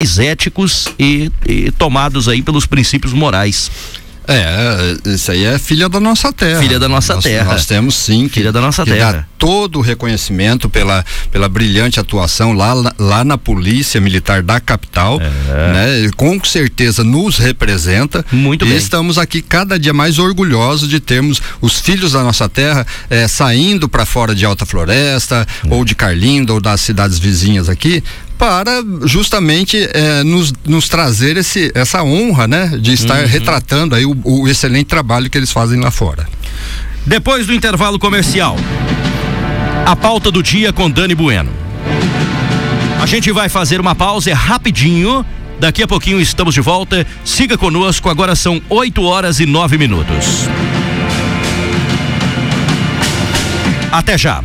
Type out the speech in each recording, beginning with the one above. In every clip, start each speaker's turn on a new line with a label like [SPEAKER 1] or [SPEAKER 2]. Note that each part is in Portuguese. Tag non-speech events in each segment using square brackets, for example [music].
[SPEAKER 1] éticos e, e tomados aí pelos princípios morais.
[SPEAKER 2] É, isso aí é filha da nossa terra.
[SPEAKER 1] Filha da nossa
[SPEAKER 2] nós,
[SPEAKER 1] terra.
[SPEAKER 2] Nós temos sim.
[SPEAKER 1] filha da nossa
[SPEAKER 2] que
[SPEAKER 1] terra.
[SPEAKER 2] Dá todo o reconhecimento pela, pela brilhante atuação lá, lá na Polícia Militar da capital. É. Né? E com certeza nos representa.
[SPEAKER 1] Muito
[SPEAKER 2] e
[SPEAKER 1] bem.
[SPEAKER 2] estamos aqui cada dia mais orgulhosos de termos os filhos da nossa terra eh, saindo para fora de Alta Floresta,
[SPEAKER 1] Hum.
[SPEAKER 2] ou de Carlinda, ou das cidades vizinhas aqui, para justamente eh, nos, nos trazer esse, essa honra, né, de estar
[SPEAKER 1] Uhum.
[SPEAKER 2] retratando aí o, o excelente trabalho que eles fazem lá fora.
[SPEAKER 1] Depois do intervalo comercial, a pauta do dia com Dani Bueno. A gente vai fazer uma pausa é rapidinho. Daqui a pouquinho estamos de volta. Siga conosco, agora são 8 horas e 9 minutos. Até já.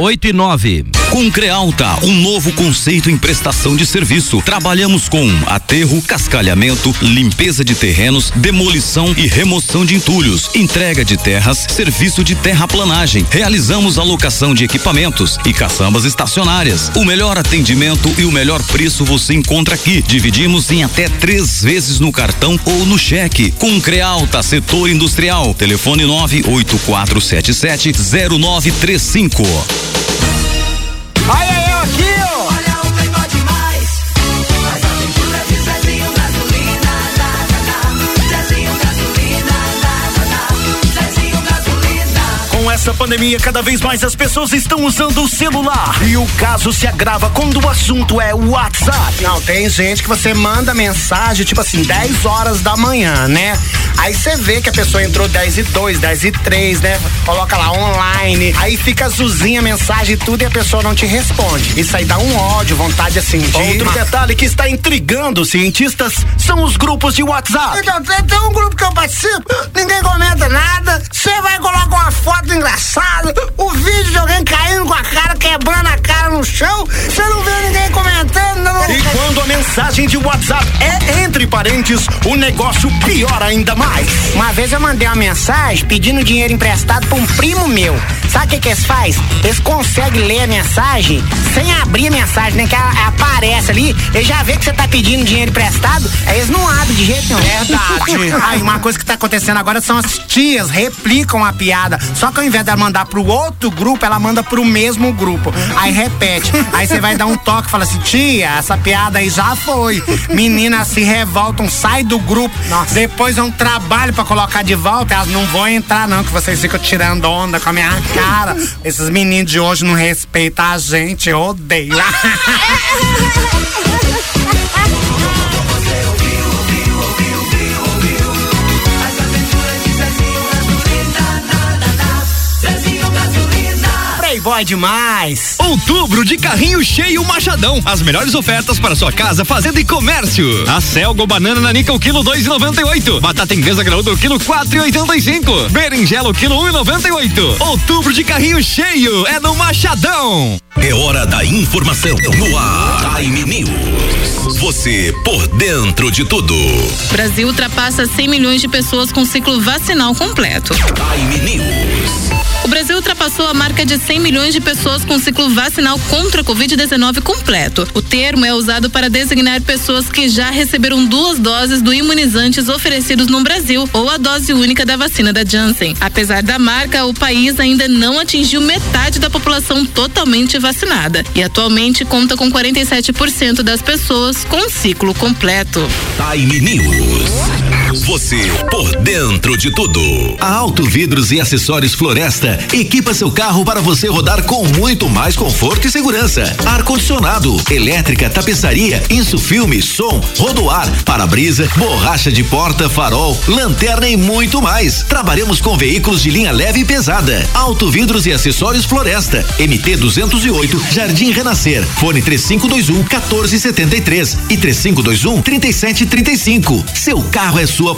[SPEAKER 1] Oito e nove.
[SPEAKER 3] Com Crealta, um novo conceito em prestação de serviço. Trabalhamos com aterro, cascalhamento, limpeza de terrenos, demolição e remoção de entulhos, entrega de terras, serviço de terraplanagem. Realizamos alocação de equipamentos e caçambas estacionárias. O melhor atendimento e o melhor preço você encontra aqui. Dividimos em até três vezes no cartão ou no cheque. Com Crealta, setor industrial. Telefone 98477 0935.
[SPEAKER 4] Olha eu Com essa pandemia, cada vez mais as pessoas estão usando o celular. E o caso se agrava quando o assunto é o WhatsApp.
[SPEAKER 5] Não, tem gente que você manda mensagem, tipo assim, 10 horas da manhã, né? Aí você vê que a pessoa entrou 10 e 2, 10 e 3, né? Coloca lá online, aí fica azulzinha a mensagem e tudo e a pessoa não te responde. Isso aí dá um ódio, vontade assim de.
[SPEAKER 4] Outro detalhe que está intrigando os cientistas são os grupos de WhatsApp.
[SPEAKER 5] Então, tem, tem um grupo que eu participo, ninguém comenta nada, você vai colocar uma foto engraçada, o vídeo de alguém caindo com a cara, quebrando a cara no chão, você não vê ninguém comentando, não.
[SPEAKER 4] E quando a mensagem de WhatsApp é entre parentes, o negócio piora ainda mais.
[SPEAKER 5] Uma vez eu mandei uma mensagem pedindo dinheiro emprestado pra um primo meu. Sabe o que, que eles faz? Eles conseguem ler a mensagem sem abrir a mensagem, né? Que a- aparece ali, eles já vê que você tá pedindo dinheiro emprestado, aí eles não abrem de jeito nenhum. Verdade. [laughs] aí uma coisa que tá acontecendo agora são as tias replicam a piada. Só que ao invés dela mandar pro outro grupo, ela manda pro mesmo grupo. Aí repete. Aí você vai dar um toque e fala assim, tia, essa piada aí já foi. Meninas se revoltam, sai do grupo. Depois é um trabalho pra colocar de volta. Elas não vão entrar, não, que vocês ficam tirando onda com a minha cara. Esses meninos de hoje não respeitam a gente, eu odeio. [laughs] Playboy demais.
[SPEAKER 6] Outubro de carrinho cheio Machadão. As melhores ofertas para sua casa, fazenda e comércio. A Selgo banana nanica o quilo 2,98. Batata inglesa graúda o quilo 4,85. Berinjela o quilo 1,98. Outubro de carrinho cheio é no Machadão.
[SPEAKER 3] É hora da informação no ar. Time News. Você por dentro de tudo.
[SPEAKER 7] Brasil ultrapassa 100 milhões de pessoas com ciclo vacinal completo.
[SPEAKER 3] Time News.
[SPEAKER 7] O Brasil ultrapassou a marca de 100 milhões de pessoas com ciclo vacinal contra a Covid-19 completo. O termo é usado para designar pessoas que já receberam duas doses do imunizantes oferecidos no Brasil ou a dose única da vacina da Janssen. Apesar da marca, o país ainda não atingiu metade da população totalmente vacinada e atualmente conta com 47% das pessoas com ciclo completo.
[SPEAKER 3] Time News. Você por dentro de tudo.
[SPEAKER 8] A Auto Vidros e Acessórios Floresta equipa seu carro para você rodar com muito mais conforto e segurança. Ar-condicionado, elétrica, tapeçaria, insufilme, som, rodoar, para-brisa, borracha de porta, farol, lanterna e muito mais. Trabalhamos com veículos de linha leve e pesada. Auto Vidros e Acessórios Floresta, MT 208, Jardim Renascer. Fone 3521 1473 e 3521 3735. Seu carro é sua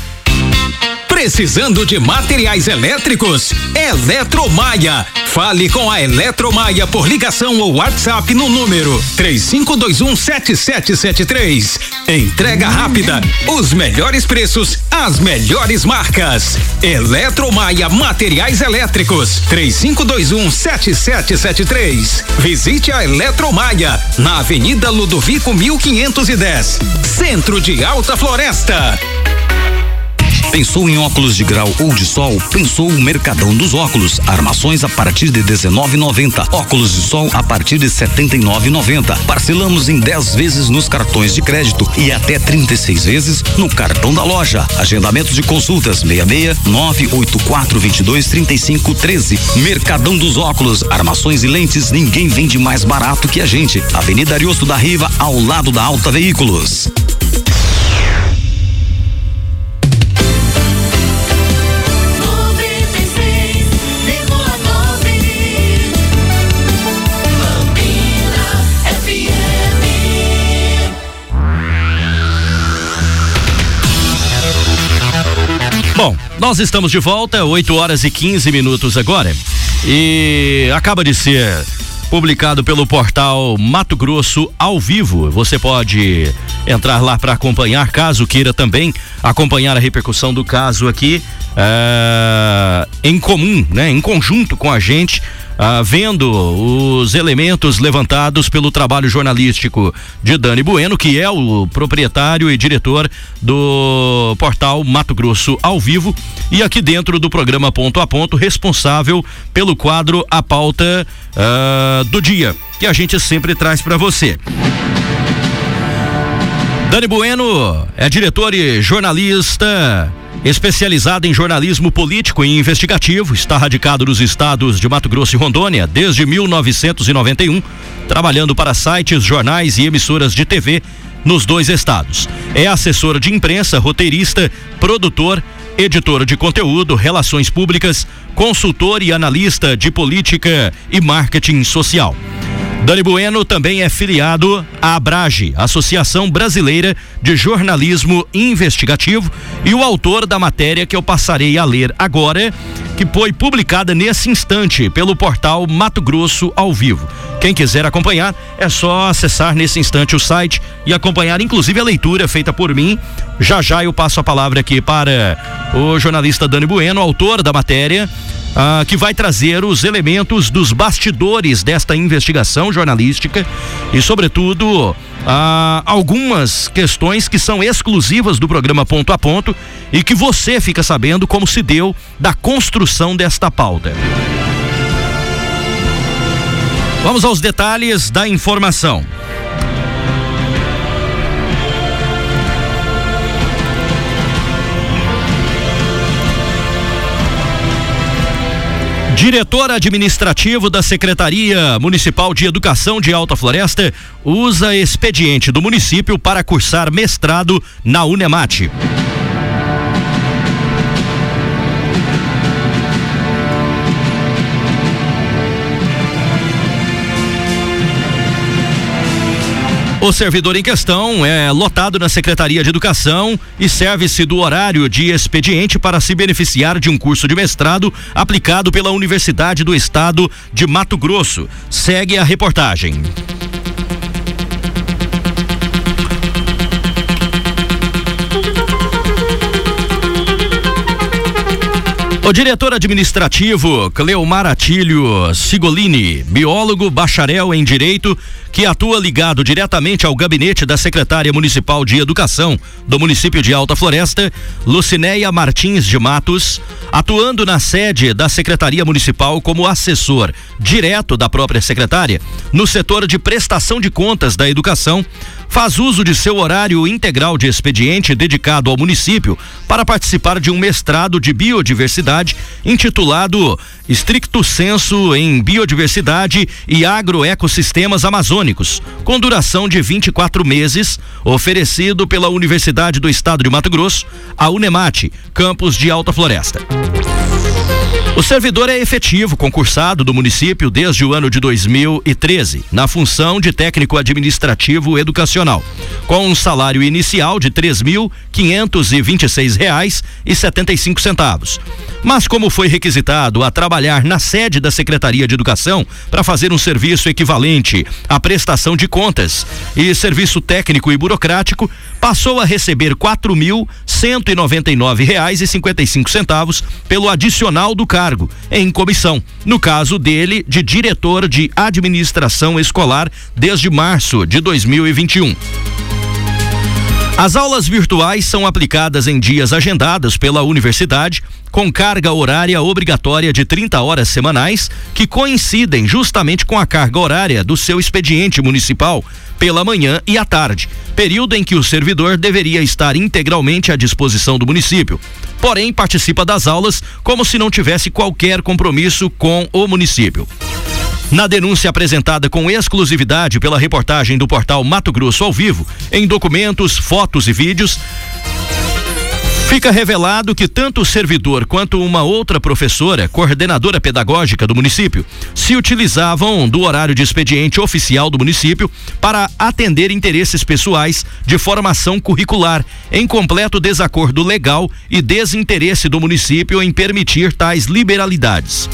[SPEAKER 9] Precisando de materiais elétricos? Eletromaia. Fale com a Eletromaia por ligação ou WhatsApp no número 35217773. Entrega rápida, os melhores preços, as melhores marcas. Eletromaia Materiais Elétricos 35217773. Visite a Eletromaia na Avenida Ludovico 1510, Centro de Alta Floresta.
[SPEAKER 3] Pensou em óculos de grau ou de sol? Pensou o Mercadão dos Óculos. Armações a partir de 19,90. Óculos de sol a partir de 79,90. Parcelamos em 10 vezes nos cartões de crédito e até 36 vezes no cartão da loja. Agendamento de consultas 66 984 22 35 13. Mercadão dos Óculos. Armações e lentes. Ninguém vende mais barato que a gente. Avenida Ariosto da Riva, ao lado da Alta Veículos.
[SPEAKER 1] Bom, nós estamos de volta, 8 horas e 15 minutos agora. E acaba de ser publicado pelo portal Mato Grosso ao vivo. Você pode entrar lá para acompanhar, caso queira também acompanhar a repercussão do caso aqui eh, em comum, né? Em conjunto com a gente. ah, vendo os elementos levantados pelo trabalho jornalístico de Dani Bueno, que é o proprietário e diretor do portal Mato Grosso ao vivo, e aqui dentro do programa Ponto a Ponto, responsável pelo quadro A Pauta ah, do Dia, que a gente sempre traz para você. Dani Bueno é diretor e jornalista especializado em jornalismo político e investigativo, está radicado nos estados de Mato Grosso e Rondônia desde 1991, trabalhando para sites, jornais e emissoras de TV nos dois estados. É assessor de imprensa, roteirista, produtor, editor de conteúdo, relações públicas, consultor e analista de política e marketing social. Dani Bueno também é filiado à Abrage, Associação Brasileira de Jornalismo Investigativo, e o autor da matéria que eu passarei a ler agora, que foi publicada nesse instante pelo portal Mato Grosso ao vivo. Quem quiser acompanhar, é só acessar nesse instante o site e acompanhar, inclusive, a leitura feita por mim. Já já eu passo a palavra aqui para o jornalista Dani Bueno, autor da matéria ah, que vai trazer os elementos dos bastidores desta investigação jornalística e, sobretudo, ah, algumas questões que são exclusivas do programa Ponto a Ponto e que você fica sabendo como se deu da construção desta pauta. Vamos aos detalhes da informação. Diretor administrativo da Secretaria Municipal de Educação de Alta Floresta usa expediente do município para cursar mestrado na Unemate. O servidor em questão é lotado na Secretaria de Educação e serve-se do horário de expediente para se beneficiar de um curso de mestrado aplicado pela Universidade do Estado de Mato Grosso. Segue a reportagem. O diretor administrativo Cleomar Atílio Sigolini, biólogo bacharel em Direito, que atua ligado diretamente ao gabinete da secretária municipal de educação do município de Alta Floresta, Lucinéia Martins de Matos, atuando na sede da Secretaria Municipal como assessor direto da própria secretária, no setor de prestação de contas da educação, faz uso de seu horário integral de expediente dedicado ao município para participar de um mestrado de biodiversidade intitulado Stricto Senso em Biodiversidade e Agroecossistemas Amazônicos, com duração de 24 meses, oferecido pela Universidade do Estado de Mato Grosso, a Unemate, campus de Alta Floresta. O servidor é efetivo, concursado do município desde o ano de 2013, na função de técnico administrativo educacional, com um salário inicial de cinco centavos. Mas como foi requisitado a trabalhar na sede da Secretaria de Educação para fazer um serviço equivalente à prestação de contas e serviço técnico e burocrático, passou a receber quatro mil cento e noventa e nove reais e cinquenta e cinco centavos pelo adicional do cargo em comissão. No caso dele, de diretor de administração escolar desde março de 2021. As aulas virtuais são aplicadas em dias agendados pela universidade, com carga horária obrigatória de 30 horas semanais, que coincidem justamente com a carga horária do seu expediente municipal pela manhã e à tarde, período em que o servidor deveria estar integralmente à disposição do município. Porém, participa das aulas como se não tivesse qualquer compromisso com o município. Na denúncia apresentada com exclusividade pela reportagem do portal Mato Grosso ao vivo, em documentos, fotos e vídeos, Fica revelado que tanto o servidor quanto uma outra professora, coordenadora pedagógica do município, se utilizavam do horário de expediente oficial do município para atender interesses pessoais de formação curricular, em completo desacordo legal e desinteresse do município em permitir tais liberalidades.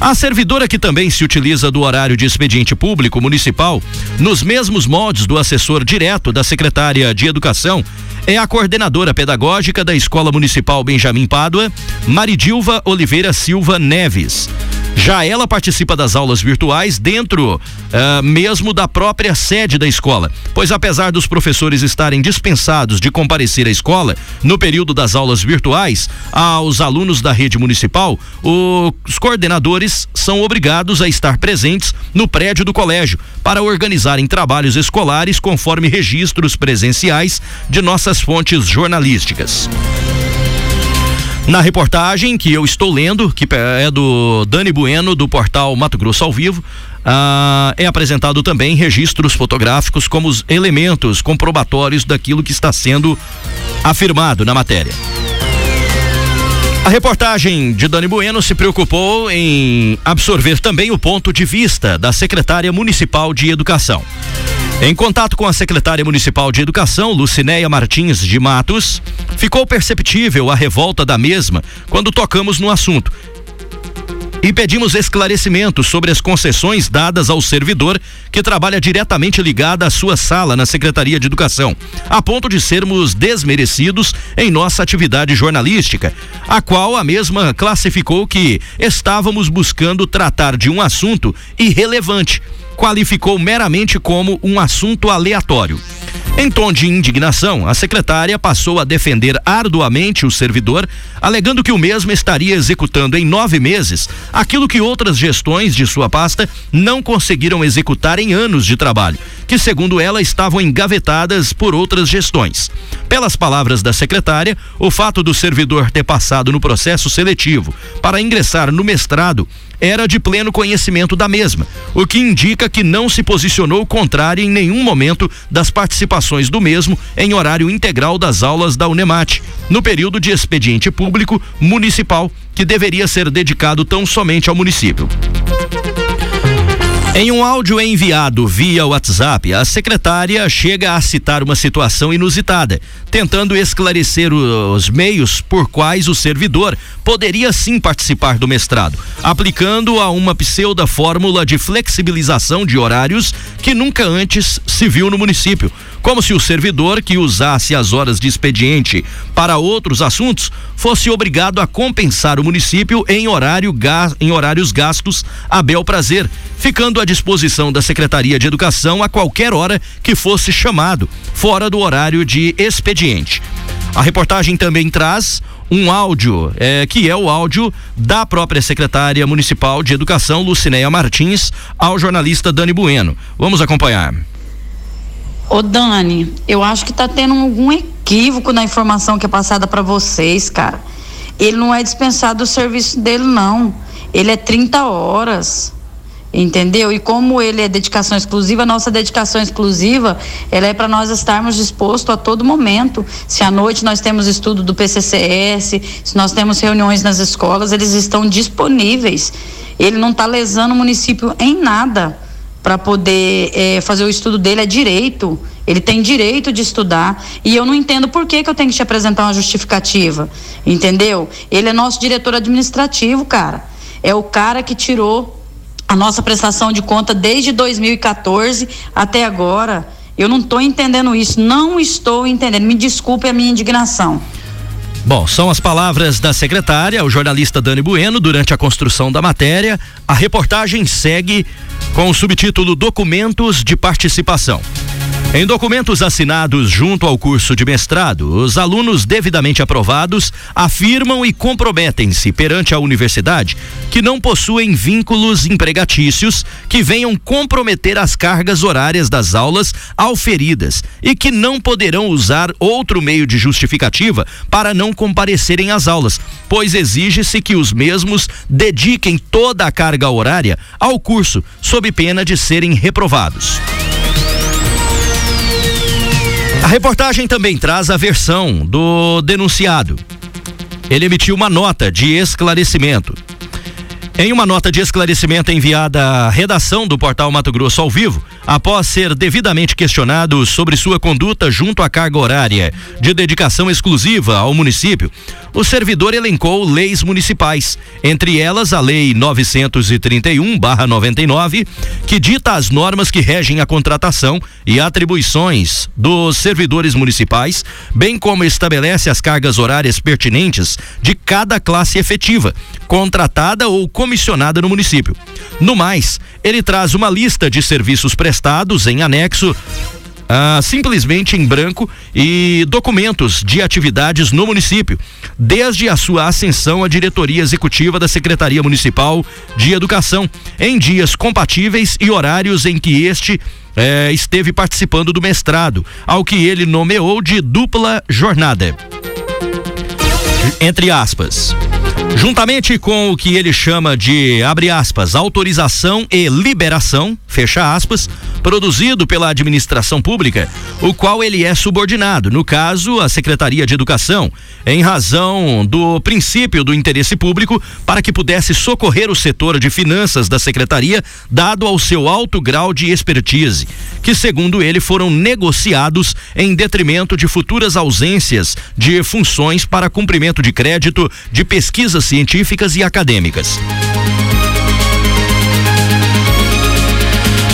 [SPEAKER 1] A servidora que também se utiliza do horário de expediente público municipal, nos mesmos moldes do assessor direto da secretária de Educação, é a coordenadora pedagógica da Escola Municipal Benjamin Pádua, Maridilva Oliveira Silva Neves. Já ela participa das aulas virtuais dentro uh, mesmo da própria sede da escola, pois apesar dos professores estarem dispensados de comparecer à escola no período das aulas virtuais, aos alunos da rede municipal, os coordenadores são obrigados a estar presentes no prédio do colégio para organizarem trabalhos escolares conforme registros presenciais de nossas fontes jornalísticas. Na reportagem que eu estou lendo, que é do Dani Bueno, do portal Mato Grosso ao Vivo, ah, é apresentado também registros fotográficos como os elementos comprobatórios daquilo que está sendo afirmado na matéria. A reportagem de Dani Bueno se preocupou em absorver também o ponto de vista da secretária municipal de Educação. Em contato com a secretária municipal de Educação, Lucinéia Martins de Matos, ficou perceptível a revolta da mesma quando tocamos no assunto. E pedimos esclarecimentos sobre as concessões dadas ao servidor que trabalha diretamente ligada à sua sala na Secretaria de Educação, a ponto de sermos desmerecidos em nossa atividade jornalística, a qual a mesma classificou que estávamos buscando tratar de um assunto irrelevante qualificou meramente como um assunto aleatório. Em tom de indignação, a secretária passou a defender arduamente o servidor, alegando que o mesmo estaria executando em nove meses aquilo que outras gestões de sua pasta não conseguiram executar em anos de trabalho, que, segundo ela, estavam engavetadas por outras gestões. Pelas palavras da secretária, o fato do servidor ter passado no processo seletivo para ingressar no mestrado era de pleno conhecimento da mesma, o que indica que não se posicionou contrário em nenhum momento das participações do mesmo em horário integral das aulas da Unemate, no período de expediente público municipal, que deveria ser dedicado tão somente ao município. Em um áudio enviado via WhatsApp, a secretária chega a citar uma situação inusitada, tentando esclarecer os meios por quais o servidor poderia sim participar do mestrado, aplicando a uma pseuda fórmula de flexibilização de horários que nunca antes se viu no município, como se o servidor que usasse as horas de expediente para outros assuntos fosse obrigado a compensar o município em, horário em horários gastos a bel prazer, ficando à disposição da Secretaria de Educação a qualquer hora que fosse chamado, fora do horário de expediente. A reportagem também traz um áudio, eh, que é o áudio da própria secretária municipal de Educação, Lucinéia Martins, ao jornalista Dani Bueno. Vamos acompanhar.
[SPEAKER 10] Ô Dani, eu acho que tá tendo algum equívoco na informação que é passada para vocês, cara. Ele não é dispensado do serviço dele, não. Ele é 30 horas. Entendeu? E como ele é dedicação exclusiva, nossa dedicação exclusiva, ela é para nós estarmos dispostos a todo momento. Se à noite nós temos estudo do PCCS, se nós temos reuniões nas escolas, eles estão disponíveis. Ele não está lesando o município em nada para poder eh, fazer o estudo dele é direito. Ele tem direito de estudar e eu não entendo por que, que eu tenho que te apresentar uma justificativa, entendeu? Ele é nosso diretor administrativo, cara. É o cara que tirou a nossa prestação de conta desde 2014 até agora. Eu não estou entendendo isso, não estou entendendo. Me desculpe a minha indignação.
[SPEAKER 1] Bom, são as palavras da secretária, o jornalista Dani Bueno, durante a construção da matéria. A reportagem segue com o subtítulo Documentos de Participação. Em documentos assinados junto ao curso de mestrado, os alunos devidamente aprovados afirmam e comprometem-se perante a universidade que não possuem vínculos empregatícios que venham comprometer as cargas horárias das aulas auferidas e que não poderão usar outro meio de justificativa para não comparecerem às aulas, pois exige-se que os mesmos dediquem toda a carga horária ao curso, sob pena de serem reprovados. A reportagem também traz a versão do denunciado. Ele emitiu uma nota de esclarecimento. Em uma nota de esclarecimento enviada à redação do portal Mato Grosso ao vivo, após ser devidamente questionado sobre sua conduta junto à carga horária de dedicação exclusiva ao município, o servidor elencou leis municipais, entre elas a Lei 931-99, que dita as normas que regem a contratação e atribuições dos servidores municipais, bem como estabelece as cargas horárias pertinentes de cada classe efetiva, contratada ou comissionada no município. No mais, ele traz uma lista de serviços prestados em anexo ah, simplesmente em branco e documentos de atividades no município, desde a sua ascensão à diretoria executiva da Secretaria Municipal de Educação, em dias compatíveis e horários em que este eh, esteve participando do mestrado, ao que ele nomeou de dupla jornada. Entre aspas. Juntamente com o que ele chama de, abre aspas, autorização e liberação, fecha aspas, produzido pela administração pública, o qual ele é subordinado, no caso, a Secretaria de Educação, em razão do princípio do interesse público, para que pudesse socorrer o setor de finanças da Secretaria, dado ao seu alto grau de expertise, que, segundo ele, foram negociados em detrimento de futuras ausências de funções para cumprimento de crédito de pesquisas científicas e acadêmicas.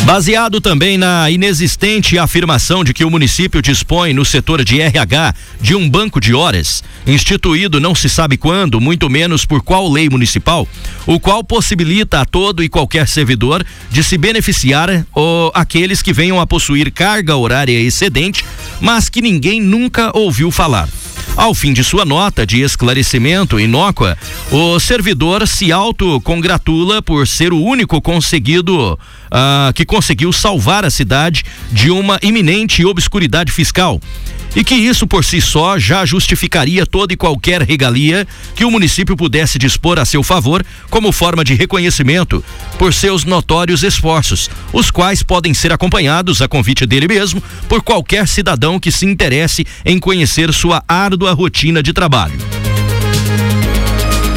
[SPEAKER 1] Baseado também na inexistente afirmação de que o município dispõe no setor de RH de um banco de horas, instituído não se sabe quando, muito menos por qual lei municipal, o qual possibilita a todo e qualquer servidor de se beneficiar ou aqueles que venham a possuir carga horária excedente, mas que ninguém nunca ouviu falar. Ao fim de sua nota de esclarecimento inócua, o servidor se autocongratula por ser o único conseguido ah, que conseguiu salvar a cidade de uma iminente obscuridade fiscal. E que isso por si só já justificaria toda e qualquer regalia que o município pudesse dispor a seu favor como forma de reconhecimento por seus notórios esforços, os quais podem ser acompanhados a convite dele mesmo por qualquer cidadão que se interesse em conhecer sua árdua rotina de trabalho.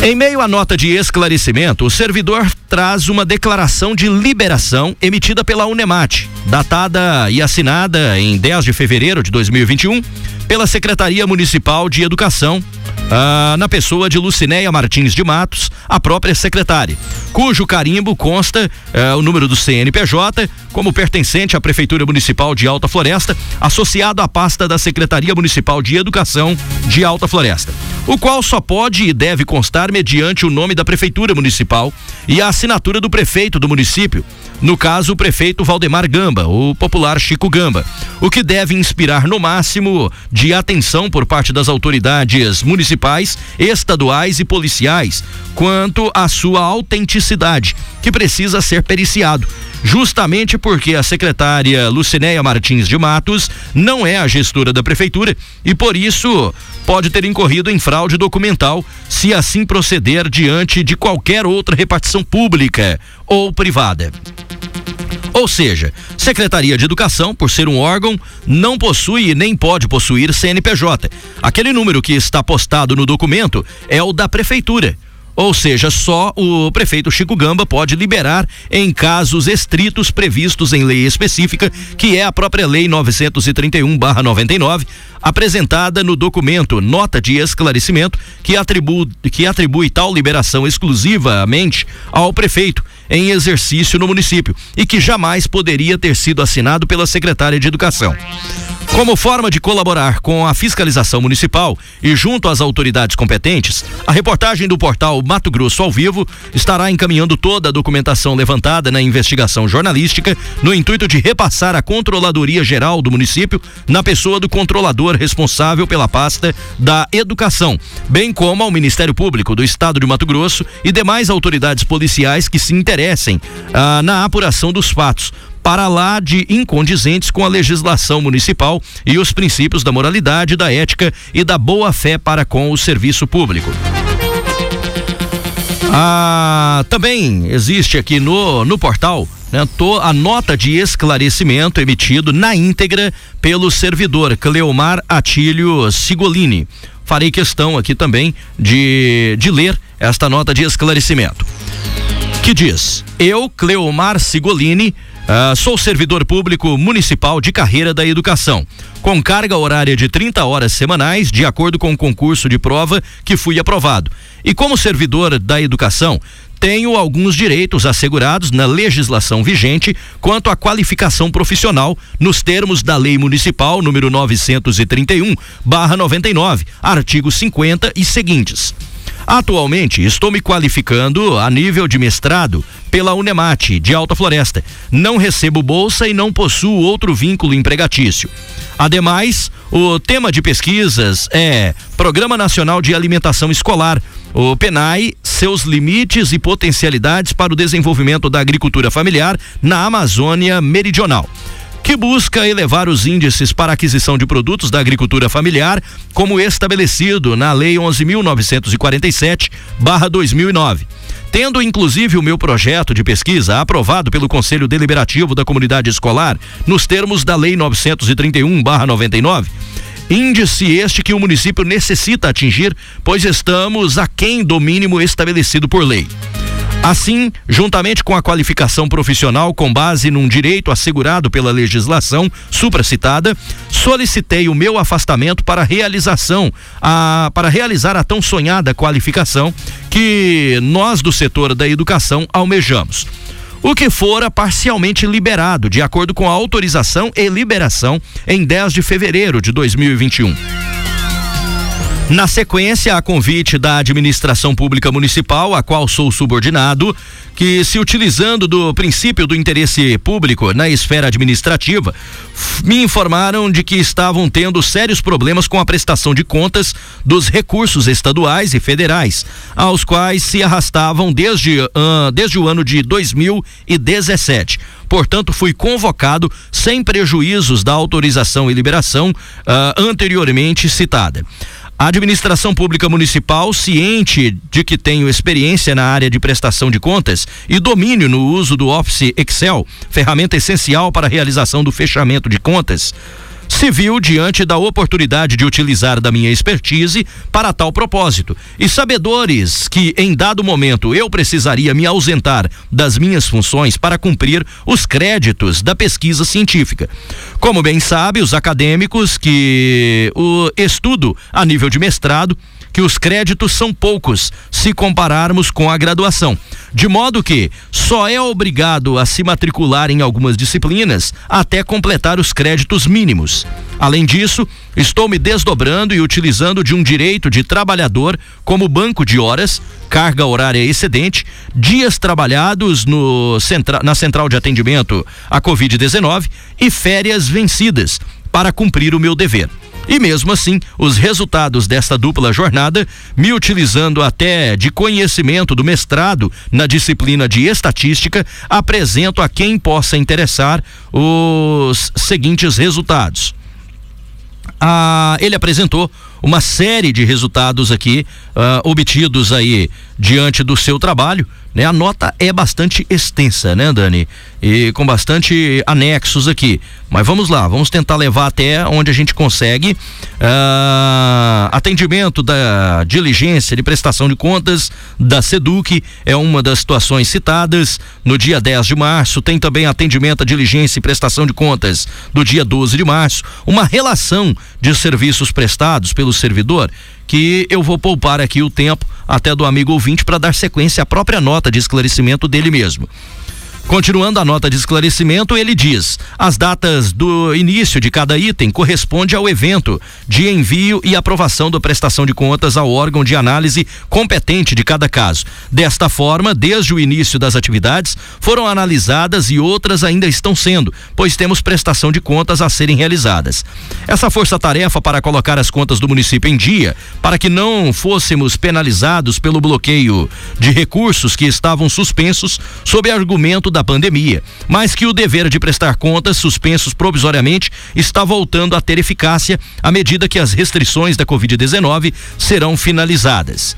[SPEAKER 1] Em meio à nota de esclarecimento, o servidor traz uma declaração de liberação emitida pela Unemate, datada e assinada em 10 de fevereiro de 2021 pela Secretaria Municipal de Educação, ah, na pessoa de Lucinéia Martins de Matos, a própria secretária, cujo carimbo consta ah, o número do CNPJ como pertencente à Prefeitura Municipal de Alta Floresta, associado à pasta da Secretaria Municipal de Educação de Alta Floresta, o qual só pode e deve constar mediante o nome da Prefeitura Municipal e a assinatura do prefeito do município, no caso o prefeito Valdemar Gamba, o popular Chico Gamba, o que deve inspirar no máximo de atenção por parte das autoridades municipais, estaduais e policiais quanto à sua autenticidade, que precisa ser periciado, justamente porque a secretária Lucinéia Martins de Matos não é a gestora da prefeitura e por isso pode ter incorrido em fraude documental se assim proceder diante de qualquer outra repartição pública ou privada. Ou seja, Secretaria de Educação, por ser um órgão, não possui e nem pode possuir CNPJ. Aquele número que está postado no documento é o da prefeitura. Ou seja, só o prefeito Chico Gamba pode liberar em casos estritos previstos em lei específica, que é a própria Lei 931/99, apresentada no documento Nota de Esclarecimento, que atribui, que atribui tal liberação exclusivamente ao prefeito em exercício no município e que jamais poderia ter sido assinado pela secretária de Educação. Como forma de colaborar com a fiscalização municipal e junto às autoridades competentes, a reportagem do portal Mato Grosso ao Vivo estará encaminhando toda a documentação levantada na investigação jornalística no intuito de repassar à Controladoria Geral do município na pessoa do controlador responsável pela pasta da Educação, bem como ao Ministério Público do Estado de Mato Grosso e demais autoridades policiais que se interessem ah, na apuração dos fatos para lá de incondizentes com a legislação municipal e os princípios da moralidade, da ética e da boa fé para com o serviço público. Ah, também existe aqui no, no portal né, to- a nota de esclarecimento emitido na íntegra pelo servidor Cleomar Atílio Sigolini. Farei questão aqui também de, de ler esta nota de esclarecimento que diz: Eu, Cleomar Sigolini, ah, sou servidor público municipal de carreira da educação, com carga horária de 30 horas semanais, de acordo com o concurso de prova que fui aprovado. E como servidor da educação, tenho alguns direitos assegurados na legislação vigente quanto à qualificação profissional nos termos da Lei Municipal número 931/99, artigo 50 e seguintes. Atualmente, estou me qualificando a nível de mestrado pela Unemate de Alta Floresta. Não recebo bolsa e não possuo outro vínculo empregatício. Ademais, o tema de pesquisas é Programa Nacional de Alimentação Escolar, o PENAI, seus limites e potencialidades para o desenvolvimento da agricultura familiar na Amazônia Meridional que busca elevar os índices para aquisição de produtos da agricultura familiar, como estabelecido na Lei 11.947/2009. Tendo inclusive o meu projeto de pesquisa aprovado pelo Conselho Deliberativo da Comunidade Escolar, nos termos da Lei 931/99, Índice este que o município necessita atingir, pois estamos aquém do mínimo estabelecido por lei. Assim, juntamente com a qualificação profissional com base num direito assegurado pela legislação supracitada, solicitei o meu afastamento para realização, a, para realizar a tão sonhada qualificação que nós do setor da educação almejamos. O que fora parcialmente liberado, de acordo com a autorização e liberação em 10 de fevereiro de 2021. Na sequência, a convite da administração pública municipal, a qual sou subordinado, que se utilizando do princípio do interesse público na esfera administrativa, me informaram de que estavam tendo sérios problemas com a prestação de contas dos recursos estaduais e federais, aos quais se arrastavam desde, ah, desde o ano de 2017. Portanto, fui convocado sem prejuízos da autorização e liberação ah, anteriormente citada. A administração pública municipal, ciente de que tenho experiência na área de prestação de contas e domínio no uso do Office Excel, ferramenta essencial para a realização do fechamento de contas, se viu diante da oportunidade de utilizar da minha expertise para tal propósito. E sabedores que em dado momento eu precisaria me ausentar das minhas funções para cumprir os créditos da pesquisa científica. Como bem sabe, os acadêmicos que o estudo a nível de mestrado que os créditos são poucos se compararmos com a graduação. De modo que só é obrigado a se matricular em algumas disciplinas até completar os créditos mínimos. Além disso, estou me desdobrando e utilizando de um direito de trabalhador como banco de horas, carga horária excedente, dias trabalhados no centra, na central de atendimento à Covid-19 e férias vencidas para cumprir o meu dever. E mesmo assim, os resultados desta dupla jornada, me utilizando até de conhecimento do mestrado na disciplina de estatística, apresento a quem possa interessar os seguintes resultados. Ah, ele apresentou uma série de resultados aqui ah, obtidos aí diante do seu trabalho, né? A nota é bastante extensa, né, Dani? E com bastante anexos aqui. Mas vamos lá, vamos tentar levar até onde a gente consegue. Ah, atendimento da diligência de prestação de contas da Seduc é uma das situações citadas. No dia 10 de março, tem também atendimento à diligência e prestação de contas do dia 12 de março. Uma relação de serviços prestados pelo servidor que eu vou poupar aqui o tempo até do amigo ouvinte para dar sequência à própria nota de esclarecimento dele mesmo. Continuando a nota de esclarecimento, ele diz: as datas do início de cada item corresponde ao evento de envio e aprovação da prestação de contas ao órgão de análise competente de cada caso. Desta forma, desde o início das atividades, foram analisadas e outras ainda estão sendo, pois temos prestação de contas a serem realizadas. Essa força-tarefa para colocar as contas do município em dia, para que não fôssemos penalizados pelo bloqueio de recursos que estavam suspensos sob argumento da pandemia, mas que o dever de prestar contas, suspensos provisoriamente, está voltando a ter eficácia à medida que as restrições da Covid-19 serão finalizadas.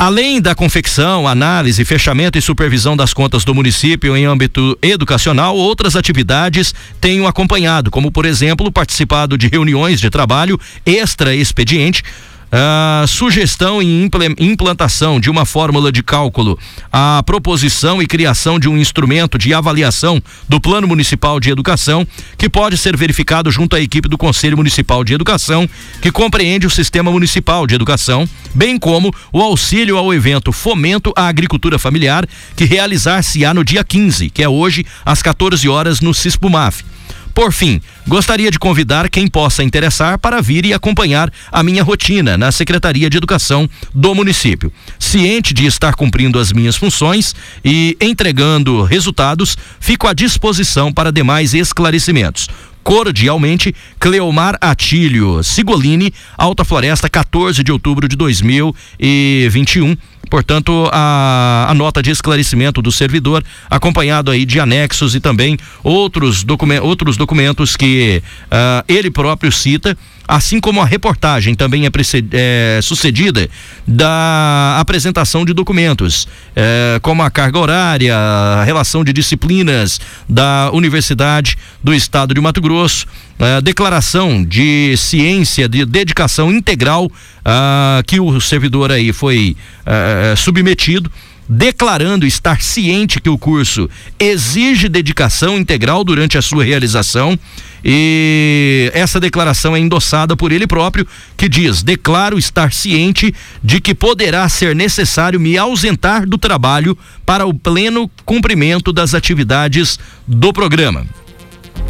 [SPEAKER 1] Além da confecção, análise, fechamento e supervisão das contas do município em âmbito educacional, outras atividades tenho acompanhado, como por exemplo, participado de reuniões de trabalho extra-expediente, a sugestão e implantação de uma fórmula de cálculo, a proposição e criação de um instrumento de avaliação do Plano Municipal de Educação, que pode ser verificado junto à equipe do Conselho Municipal de Educação, que compreende o Sistema Municipal de Educação, bem como o auxílio ao evento Fomento à Agricultura Familiar, que realizar-se-á no dia 15, que é hoje, às 14 horas, no Cispumaf. Por fim, gostaria de convidar quem possa interessar para vir e acompanhar a minha rotina na Secretaria de Educação do município. Ciente de estar cumprindo as minhas funções e entregando resultados, fico à disposição para demais esclarecimentos. Cordialmente, Cleomar Atílio Sigolini, Alta Floresta, 14 de outubro de 2021. Portanto, a, a nota de esclarecimento do servidor, acompanhado aí de anexos e também outros, documen outros documentos que ah, ele próprio cita, assim como a reportagem também é, é, sucedida da apresentação de documentos, eh, como a carga horária, a relação de disciplinas da Universidade do Estado de Mato Grosso, a declaração de ciência de dedicação integral ah, que o servidor aí foi ah, submetido declarando estar ciente que o curso exige dedicação integral durante a sua realização e essa declaração é endossada por ele próprio, que diz: "Declaro estar ciente de que poderá ser necessário me ausentar do trabalho para o pleno cumprimento das atividades do programa."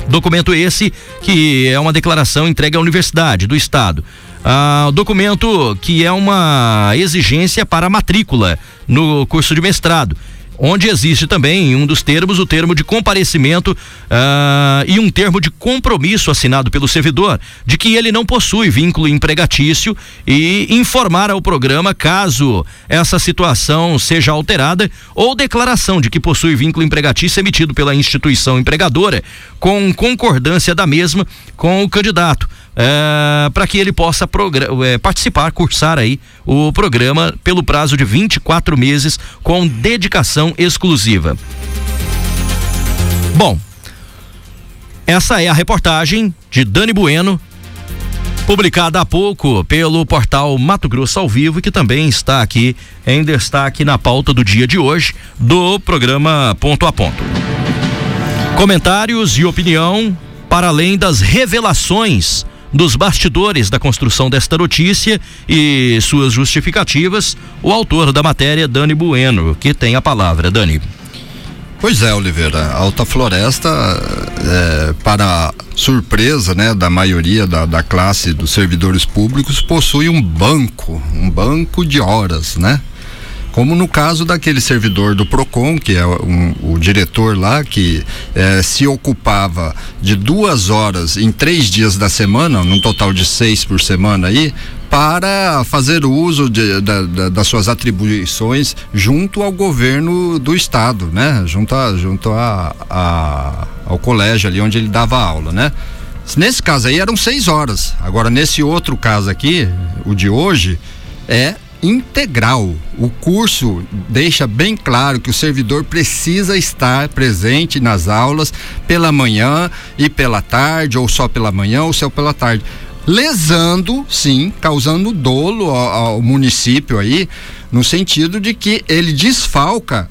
[SPEAKER 1] Documento esse que é uma declaração entregue à Universidade do Estado. Ah, documento que é uma exigência para matrícula no curso de mestrado. Onde existe também em um dos termos o termo de comparecimento ah, e um termo de compromisso assinado pelo servidor de que ele não possui vínculo empregatício e informar ao programa caso essa situação seja alterada ou declaração de que possui vínculo empregatício emitido pela instituição empregadora com concordância da mesma com o candidato. Para que ele possa eh, participar, cursar aí o programa pelo prazo de 24 meses com dedicação exclusiva. Bom, Essa é a reportagem de Dani Bueno, publicada há pouco pelo portal Mato Grosso ao Vivo, que também está aqui em destaque na pauta do dia de hoje do programa Ponto a Ponto. Comentários e opinião para além das revelações dos bastidores da construção desta notícia e suas justificativas, o autor da matéria, Dani Bueno, que tem a palavra. Dani.
[SPEAKER 2] Pois é, Oliveira, a Alta Floresta, é, para surpresa né, da maioria da, da classe dos servidores públicos, possui um banco, um banco de horas, né? Como no caso daquele servidor do PROCON, que é um, o diretor lá, que eh, se ocupava de duas horas em três dias da semana, num total de seis por semana aí, para fazer uso de, da, da, das suas atribuições junto ao governo do estado, né? Junto, a, junto a, a, ao colégio ali onde ele dava aula, né? Nesse caso aí eram seis horas. Agora, nesse outro caso aqui, o de hoje, é integral. O curso deixa bem claro que o servidor precisa estar presente nas aulas pela manhã e pela tarde, ou só pela manhã ou só pela tarde. Lesando, sim, causando dolo ao, ao município aí, no sentido de que ele desfalca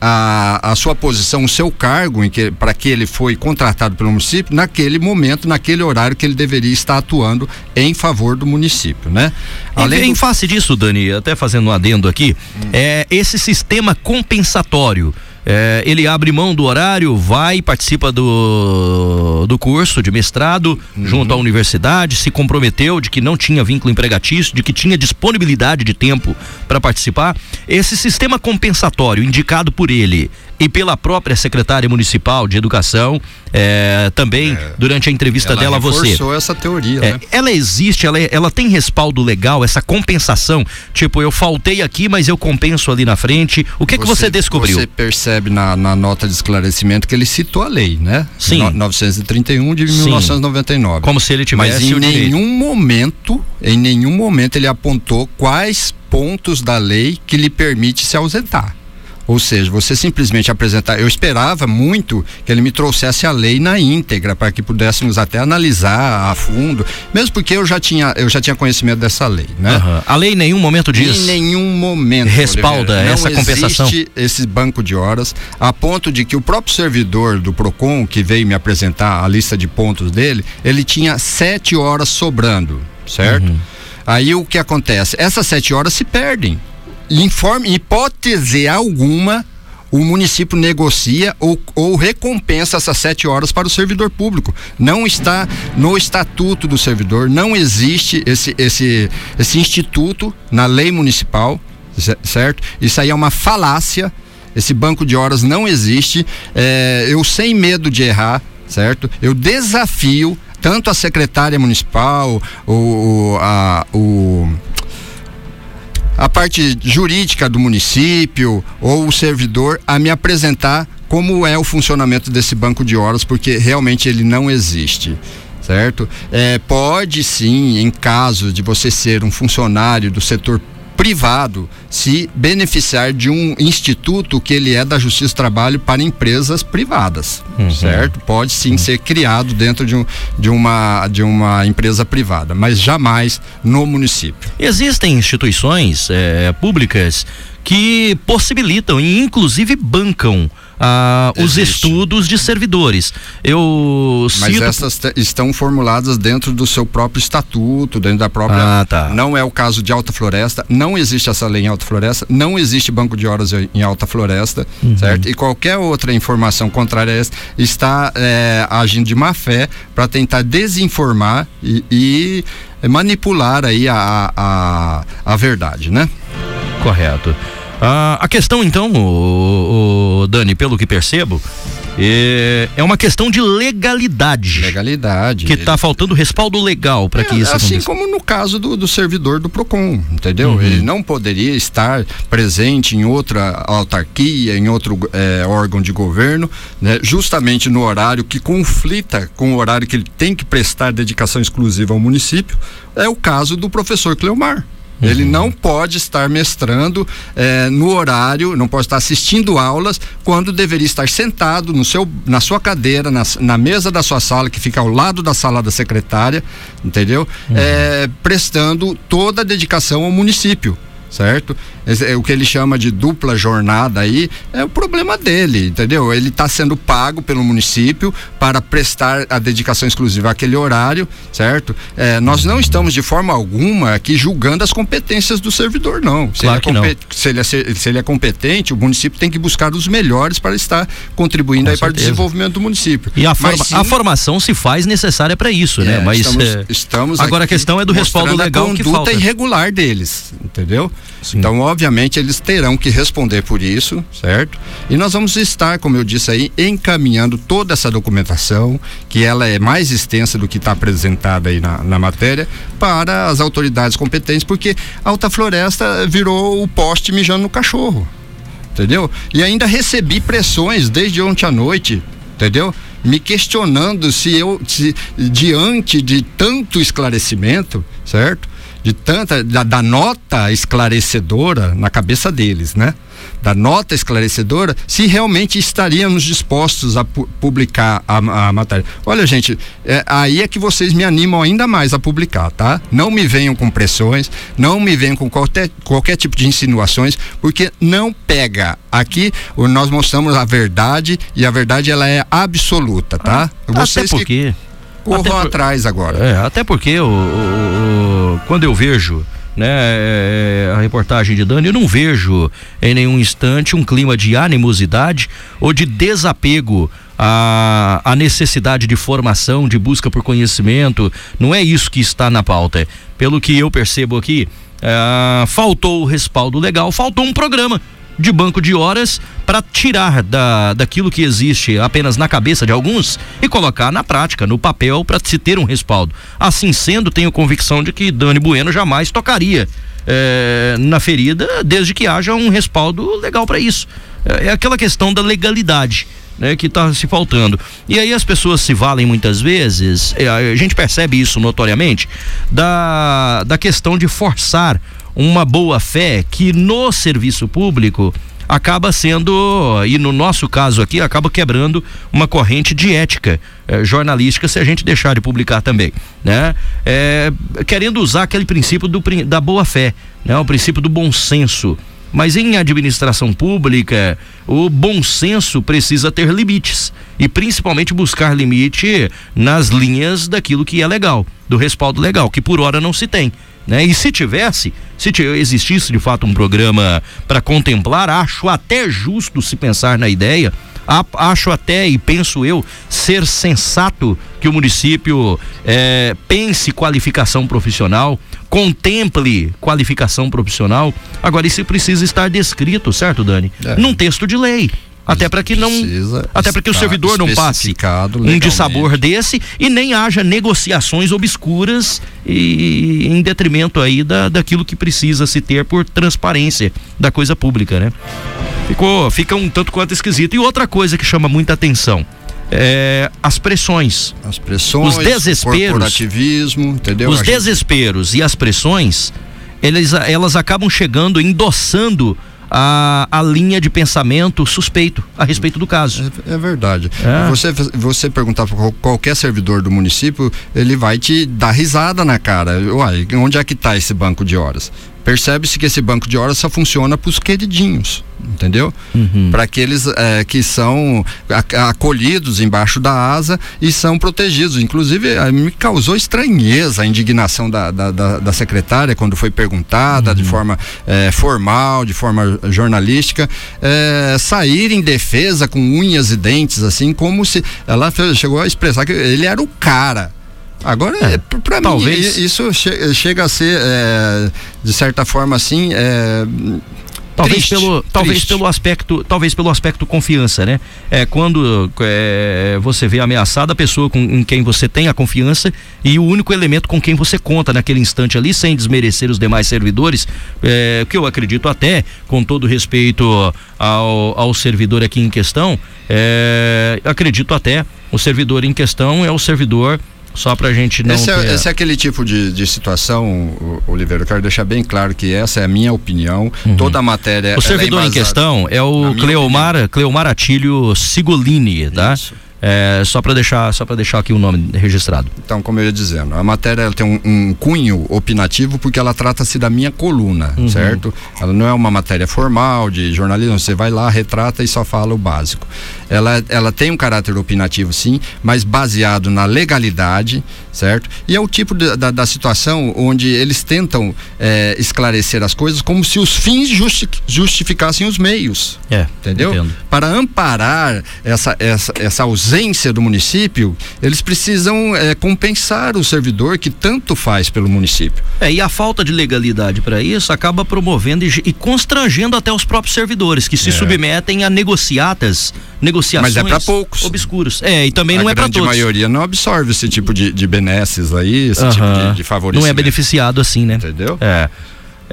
[SPEAKER 2] a, a sua posição, o seu cargo em que para que ele foi contratado pelo município naquele momento, naquele horário que ele deveria estar atuando em favor do município, né?
[SPEAKER 1] Além em do... face disso, Dani, até fazendo um adendo aqui, hum. é esse sistema compensatório é, ele abre mão do horário, vai, participa do, do curso de mestrado uhum. junto à universidade, se comprometeu de que não tinha vínculo empregatício, de que tinha disponibilidade de tempo para participar. Esse sistema compensatório indicado por ele e pela própria secretária municipal de educação, é, também é, durante a entrevista dela a você.
[SPEAKER 2] essa teoria,
[SPEAKER 1] é,
[SPEAKER 2] né?
[SPEAKER 1] Ela existe, ela, ela tem respaldo legal, essa compensação. Tipo, eu faltei aqui, mas eu compenso ali na frente. O que você, que você descobriu?
[SPEAKER 2] Você percebe na, na, nota de esclarecimento que ele citou a lei, né?
[SPEAKER 1] Sim.
[SPEAKER 2] No, 931 de Sim. 1999.
[SPEAKER 1] Como se ele tivesse
[SPEAKER 2] Mas em nenhum momento, em nenhum momento ele apontou quais pontos da lei que lhe permite se ausentar. Ou seja, você simplesmente apresentar. Eu esperava muito que ele me trouxesse a lei na íntegra para que pudéssemos até analisar a fundo, mesmo porque eu já tinha, eu já tinha conhecimento dessa lei, né?
[SPEAKER 1] Uhum. A lei em nenhum momento diz.
[SPEAKER 2] Em nenhum momento
[SPEAKER 1] respalda
[SPEAKER 2] Oliveira,
[SPEAKER 1] essa
[SPEAKER 2] não
[SPEAKER 1] compensação.
[SPEAKER 2] Existe esse banco de horas a ponto de que o próprio servidor do Procon que veio me apresentar a lista de pontos dele, ele tinha sete horas sobrando, certo? Uhum. Aí o que acontece? Essas sete horas se perdem informe, hipótese alguma, o município negocia ou, ou, recompensa essas sete horas para o servidor público. Não está no estatuto do servidor, não existe esse, esse, esse instituto na lei municipal, certo? Isso aí é uma falácia. Esse banco de horas não existe. É, eu, sem medo de errar, certo? Eu desafio tanto a secretária municipal, o, a, o a parte jurídica do município ou o servidor a me apresentar como é o funcionamento desse banco de horas, porque realmente ele não existe certo? É, pode sim, em caso de você ser um funcionário do setor privado se beneficiar de um instituto que ele é da Justiça do Trabalho para empresas privadas, uhum. certo? Pode sim uhum. ser criado dentro de, um, de, uma, de uma empresa privada, mas jamais no município.
[SPEAKER 1] Existem instituições é, públicas que possibilitam e inclusive bancam ah, os estudos de servidores. Eu
[SPEAKER 2] Mas cito... essas estão formuladas dentro do seu próprio estatuto, dentro da própria.
[SPEAKER 1] Ah, tá.
[SPEAKER 2] Não é o caso de Alta Floresta, não existe essa lei em Alta Floresta, não existe banco de horas em Alta Floresta, uhum. certo? E qualquer outra informação contrária a essa está é, agindo de má fé para tentar desinformar e, e manipular aí a, a, a verdade, né?
[SPEAKER 1] Correto. Ah, a questão, então, o, o, Dani, pelo que percebo, é, é uma questão de legalidade.
[SPEAKER 2] Legalidade.
[SPEAKER 1] Que está faltando respaldo legal para é, que isso
[SPEAKER 2] Assim aconteça. como no caso do, do servidor do PROCON, entendeu? Uhum. Ele não poderia estar presente em outra autarquia, em outro é, órgão de governo, né? justamente no horário que conflita com o horário que ele tem que prestar dedicação exclusiva ao município. É o caso do professor Cleomar Ele não pode estar mestrando eh, no horário, não pode estar assistindo aulas quando deveria estar sentado no seu, na sua cadeira, na, na mesa da sua sala, que fica ao lado da sala da secretária, entendeu? Eh, prestando toda a dedicação ao município certo? É o que ele chama de dupla jornada aí é o problema dele, entendeu? Ele está sendo pago pelo município para prestar a dedicação exclusiva àquele horário, certo? É, nós não estamos de forma alguma aqui julgando as competências do servidor, não. Se,
[SPEAKER 1] Claro
[SPEAKER 2] ele,
[SPEAKER 1] que
[SPEAKER 2] é
[SPEAKER 1] não.
[SPEAKER 2] compet- se, ele é, se- ele é competente, o município tem que buscar os melhores para estar contribuindo
[SPEAKER 1] Com
[SPEAKER 2] aí para o desenvolvimento do município.
[SPEAKER 1] E a, forma-
[SPEAKER 2] sim-
[SPEAKER 1] a formação se faz necessária para isso, né?
[SPEAKER 2] É,
[SPEAKER 1] Mas
[SPEAKER 2] estamos,
[SPEAKER 1] é,
[SPEAKER 2] estamos
[SPEAKER 1] agora a questão é do respaldo legal
[SPEAKER 2] a
[SPEAKER 1] que
[SPEAKER 2] conduta
[SPEAKER 1] falta.
[SPEAKER 2] irregular deles, entendeu? Então, obviamente, eles terão que responder por isso, certo? E nós vamos estar, como eu disse aí, encaminhando toda essa documentação, que ela é mais extensa do que está apresentada aí na, na matéria, para as autoridades competentes, porque Alta Floresta virou o poste mijando no cachorro entendeu? E ainda recebi pressões desde ontem à noite, entendeu? Me questionando se eu, se, diante de tanto esclarecimento, certo? De tanta, da, da nota esclarecedora na cabeça deles, né? Da nota esclarecedora, se realmente estaríamos dispostos a pu- publicar a, a matéria. Olha, gente, é, aí é que vocês me animam ainda mais a publicar, tá? Não me venham com pressões, não me venham com qualquer, qualquer tipo de insinuações, porque não pega. Aqui nós mostramos a verdade e a verdade ela é absoluta, tá?
[SPEAKER 1] até porque
[SPEAKER 2] corram
[SPEAKER 1] por-
[SPEAKER 2] atrás agora.
[SPEAKER 1] É, até porque o, o- o- quando eu vejo né, é, a reportagem de Dani, eu não vejo em nenhum instante um clima de animosidade ou de desapego à, à necessidade de formação, de busca por conhecimento. Não é isso que está na pauta. Pelo que eu percebo aqui, é, faltou o respaldo legal, faltou um programa de banco de horas para tirar da, daquilo que existe apenas na cabeça de alguns e colocar na prática, no papel, para se ter um respaldo. Assim sendo, tenho convicção de que Dani Bueno jamais tocaria eh, na ferida desde que haja um respaldo legal para isso. É, é aquela questão da legalidade. Né, que está se faltando. E aí as pessoas se valem muitas vezes, eh, a gente percebe isso notoriamente, da, da questão de forçar uma boa fé que no serviço público acaba sendo, e no nosso caso aqui, acaba quebrando uma corrente de ética eh, jornalística se a gente deixar de publicar também, né? Eh, querendo usar aquele princípio do, da boa fé, né? O princípio do bom senso. Mas em administração pública, o bom senso precisa ter limites e principalmente buscar limite nas linhas daquilo que é legal, do respaldo legal, que por hora não se tem. Né? E se tivesse, se ti- existisse de fato um programa para contemplar, acho até justo se pensar na ideia, acho até e penso eu ser sensato que o município eh, pense qualificação profissional, contemple qualificação profissional. Agora isso precisa estar descrito, certo, Dani?
[SPEAKER 2] É.
[SPEAKER 1] Num texto de lei. Até para que não, até para que o servidor não passe
[SPEAKER 2] especificado
[SPEAKER 1] um
[SPEAKER 2] legalmente.
[SPEAKER 1] dissabor desse e nem haja negociações obscuras e em detrimento aí da, daquilo que precisa se ter por transparência da coisa pública, né? Ficou, fica um tanto quanto esquisito. E outra coisa que chama muita atenção é as pressões.
[SPEAKER 2] As pressões,
[SPEAKER 1] os desesperos,
[SPEAKER 2] corporativismo, entendeu?
[SPEAKER 1] os
[SPEAKER 2] gente-
[SPEAKER 1] desesperos e as pressões, eles, elas acabam chegando, endossando a, a linha de pensamento suspeito a respeito do caso.
[SPEAKER 2] É verdade.
[SPEAKER 1] É.
[SPEAKER 2] Você, você perguntar para qualquer servidor do município, ele vai te dar risada na cara. Uai, onde é que está esse banco de horas? Percebe-se que esse banco de horas só funciona para os queridinhos, entendeu? Para aqueles eh, que são acolhidos embaixo da asa e são protegidos. Inclusive, eh, me causou estranheza a indignação da, da, da- da secretária quando foi perguntada de forma eh, formal, de forma jornalística, eh, sair em defesa com unhas e dentes, assim, como se ela chegou a expressar que ele era o cara. Agora, é, para mim,
[SPEAKER 1] talvez-
[SPEAKER 2] isso che- chega a ser, eh, de certa forma, assim, eh,
[SPEAKER 1] Talvez
[SPEAKER 2] triste,
[SPEAKER 1] pelo talvez
[SPEAKER 2] triste.
[SPEAKER 1] pelo aspecto talvez pelo aspecto confiança, né? É quando é, você vê ameaçada a pessoa com em quem você tem a confiança e o único elemento com quem você conta naquele instante ali, sem desmerecer os demais servidores, é, que eu acredito até, com todo respeito ao, ao servidor aqui em questão, é, acredito até o servidor em questão é o servidor Só pra gente não
[SPEAKER 2] Esse é,
[SPEAKER 1] ter-
[SPEAKER 2] esse é aquele tipo de, de situação, Oliveira, eu quero deixar bem claro que essa é a minha opinião. Toda a matéria.
[SPEAKER 1] Uhum. O
[SPEAKER 2] é
[SPEAKER 1] servidor em
[SPEAKER 2] embasada-
[SPEAKER 1] questão é o Cleomar, Cleomar Atílio Sigolini, tá? É, só para deixar, só para deixar aqui o nome registrado.
[SPEAKER 2] Então, como eu ia dizendo, a matéria tem um, um cunho opinativo porque ela trata-se da minha coluna,
[SPEAKER 1] Uhum.
[SPEAKER 2] certo? Ela não é uma matéria formal de jornalismo, você vai lá, retrata e só fala o básico. Ela, ela tem um caráter opinativo, sim, mas baseado na legalidade, certo? E é o tipo de- da, da situação onde eles tentam eh, esclarecer as coisas como se os fins justi- justificassem os meios.
[SPEAKER 1] É,
[SPEAKER 2] Entendeu?
[SPEAKER 1] entendo.
[SPEAKER 2] Para amparar essa, essa, essa ausência do município, eles precisam eh, compensar o servidor que tanto faz pelo município.
[SPEAKER 1] É, e a falta de legalidade para isso acaba promovendo e, e constrangendo até os próprios servidores que se
[SPEAKER 2] É.
[SPEAKER 1] submetem a negociatas, negociações
[SPEAKER 2] Mas é pra poucos.
[SPEAKER 1] obscuros. É, e também
[SPEAKER 2] a
[SPEAKER 1] não é para
[SPEAKER 2] grande
[SPEAKER 1] todos.
[SPEAKER 2] maioria não absorve esse tipo de, de benesses aí, esse tipo
[SPEAKER 1] Aham.
[SPEAKER 2] de, de favorecimento.
[SPEAKER 1] Não é beneficiado assim, né?
[SPEAKER 2] Entendeu?
[SPEAKER 1] É.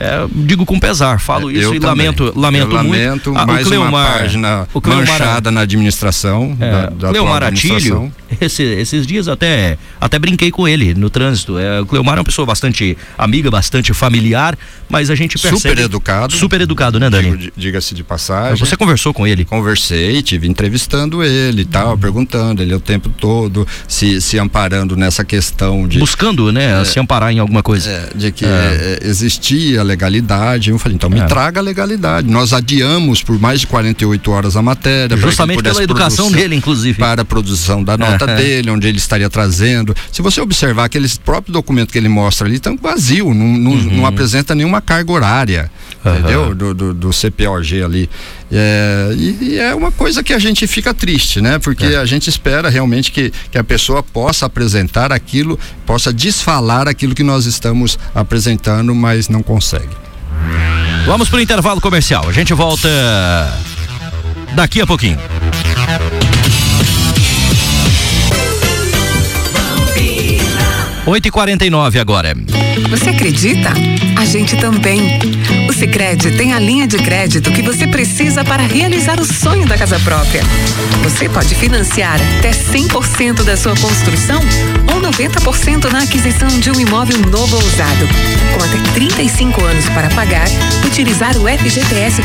[SPEAKER 1] É, digo com pesar, falo
[SPEAKER 2] É,
[SPEAKER 1] isso
[SPEAKER 2] eu
[SPEAKER 1] e
[SPEAKER 2] também.
[SPEAKER 1] lamento, lamento
[SPEAKER 2] eu
[SPEAKER 1] muito.
[SPEAKER 2] lamento
[SPEAKER 1] Ah,
[SPEAKER 2] mais
[SPEAKER 1] o Cleomar,
[SPEAKER 2] uma página
[SPEAKER 1] o Cleomar,
[SPEAKER 2] manchada na administração,
[SPEAKER 1] É,
[SPEAKER 2] da, da
[SPEAKER 1] Cleomar Atílio, esse- esses dias até, até brinquei com ele no trânsito. É, o Cleomar é uma pessoa bastante amiga, bastante familiar, mas a gente percebe.
[SPEAKER 2] Super educado.
[SPEAKER 1] Super educado, né, Dani?
[SPEAKER 2] Diga-se de passagem.
[SPEAKER 1] Você conversou com ele?
[SPEAKER 2] Conversei, tive entrevistando ele e tal, perguntando ele o tempo todo, se, se amparando nessa questão de.
[SPEAKER 1] Buscando, né, se amparar em alguma coisa.
[SPEAKER 2] É, de que
[SPEAKER 1] É.
[SPEAKER 2] existia legalidade. Eu falei, então me
[SPEAKER 1] É.
[SPEAKER 2] traga a legalidade. Nós adiamos por mais de 48 horas a matéria.
[SPEAKER 1] Justamente pela educação
[SPEAKER 2] produzir-
[SPEAKER 1] dele, inclusive.
[SPEAKER 2] Para a produção da nota
[SPEAKER 1] É.
[SPEAKER 2] dele, onde ele estaria trazendo. Se você observar aqueles próprios documentos que ele mostra ali, estão vazio, não, não,
[SPEAKER 1] Uhum.
[SPEAKER 2] não apresenta nenhuma carga horária, entendeu? Do, do, do CPOG ali. É, e, e é uma coisa que a gente fica triste, né? Porque
[SPEAKER 1] É.
[SPEAKER 2] a gente espera realmente que, que a pessoa possa apresentar aquilo, possa desfalar aquilo que nós estamos apresentando, mas não consegue.
[SPEAKER 1] Vamos pro intervalo comercial. A gente volta daqui a pouquinho. Oito e quarenta e nove agora.
[SPEAKER 11] Você acredita? A gente também. O Sicredi tem a linha de crédito que você precisa para realizar o sonho da casa própria. Você pode financiar até 100% da sua construção ou 90% na aquisição de um imóvel novo ou usado. Com até 35 anos para pagar, utilizar o FGTS